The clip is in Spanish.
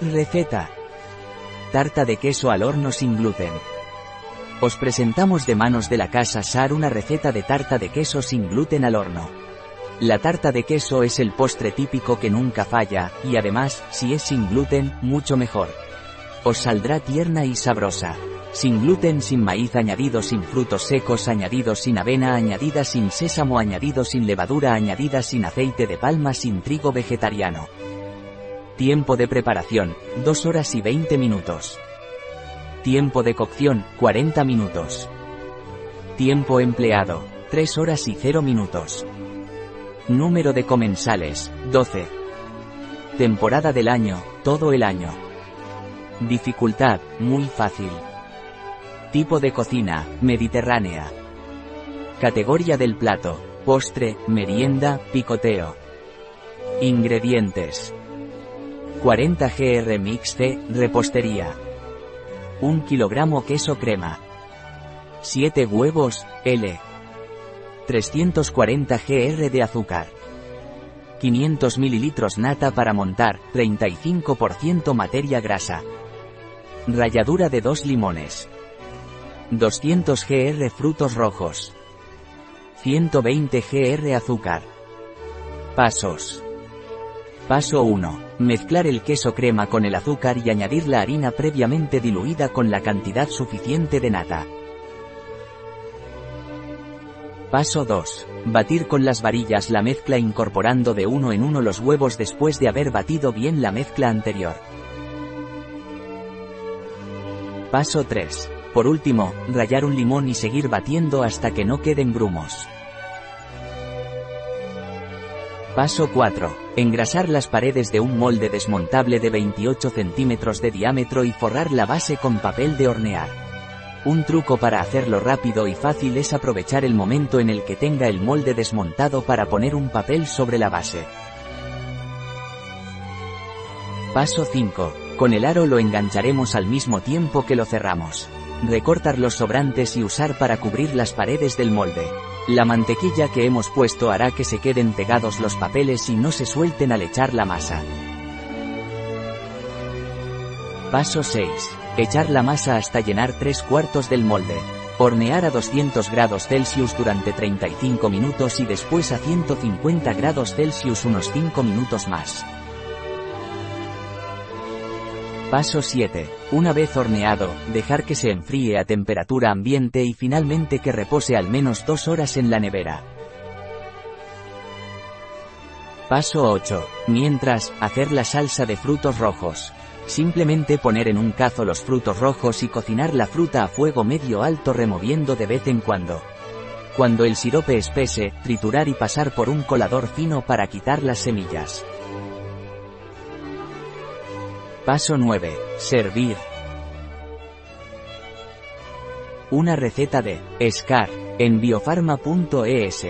Receta. Tarta de queso al horno sin gluten. Os presentamos de manos de la casa SAR una receta de tarta de queso sin gluten al horno. La tarta de queso es el postre típico que nunca falla, y además, si es sin gluten, mucho mejor. Os saldrá tierna y sabrosa. Sin gluten, sin maíz añadido, sin frutos secos añadidos, sin avena añadida, sin sésamo añadido, sin levadura añadida, sin aceite de palma, sin trigo vegetariano. Tiempo de preparación, 2 horas y 20 minutos. Tiempo de cocción, 40 minutos. Tiempo empleado, 3 horas y 0 minutos. Número de comensales, 12. Temporada del año, todo el año. Dificultad, muy fácil. Tipo de cocina, mediterránea. Categoría del plato, postre, merienda, picoteo. Ingredientes. 40 gr mixte, repostería. 1 kilogramo queso crema. 7 huevos, L. 340 gr de azúcar. 500 ml nata para montar, 35% materia grasa. Ralladura de 2 limones. 200 gr frutos rojos. 120 gr azúcar. Pasos. Paso 1. Mezclar el queso crema con el azúcar y añadir la harina previamente diluida con la cantidad suficiente de nata. Paso 2. Batir con las varillas la mezcla incorporando de uno en uno los huevos después de haber batido bien la mezcla anterior. Paso 3. Por último, rallar un limón y seguir batiendo hasta que no queden grumos. Paso 4. Engrasar las paredes de un molde desmontable de 28 centímetros de diámetro y forrar la base con papel de hornear. Un truco para hacerlo rápido y fácil es aprovechar el momento en el que tenga el molde desmontado para poner un papel sobre la base. Paso 5. Con el aro lo engancharemos al mismo tiempo que lo cerramos. Recortar los sobrantes y usar para cubrir las paredes del molde. La mantequilla que hemos puesto hará que se queden pegados los papeles y no se suelten al echar la masa. Paso 6. Echar la masa hasta llenar 3 cuartos del molde. Hornear a 200 grados Celsius durante 35 minutos y después a 150 grados Celsius unos 5 minutos más. Paso 7. Una vez horneado, dejar que se enfríe a temperatura ambiente y finalmente que repose al menos 2 horas en la nevera. Paso 8. Mientras, hacer la salsa de frutos rojos. Simplemente poner en un cazo los frutos rojos y cocinar la fruta a fuego medio alto removiendo de vez en cuando. Cuando el sirope espese, triturar y pasar por un colador fino para quitar las semillas. Paso 9. Servir. Una receta de Scar en biofarma.es.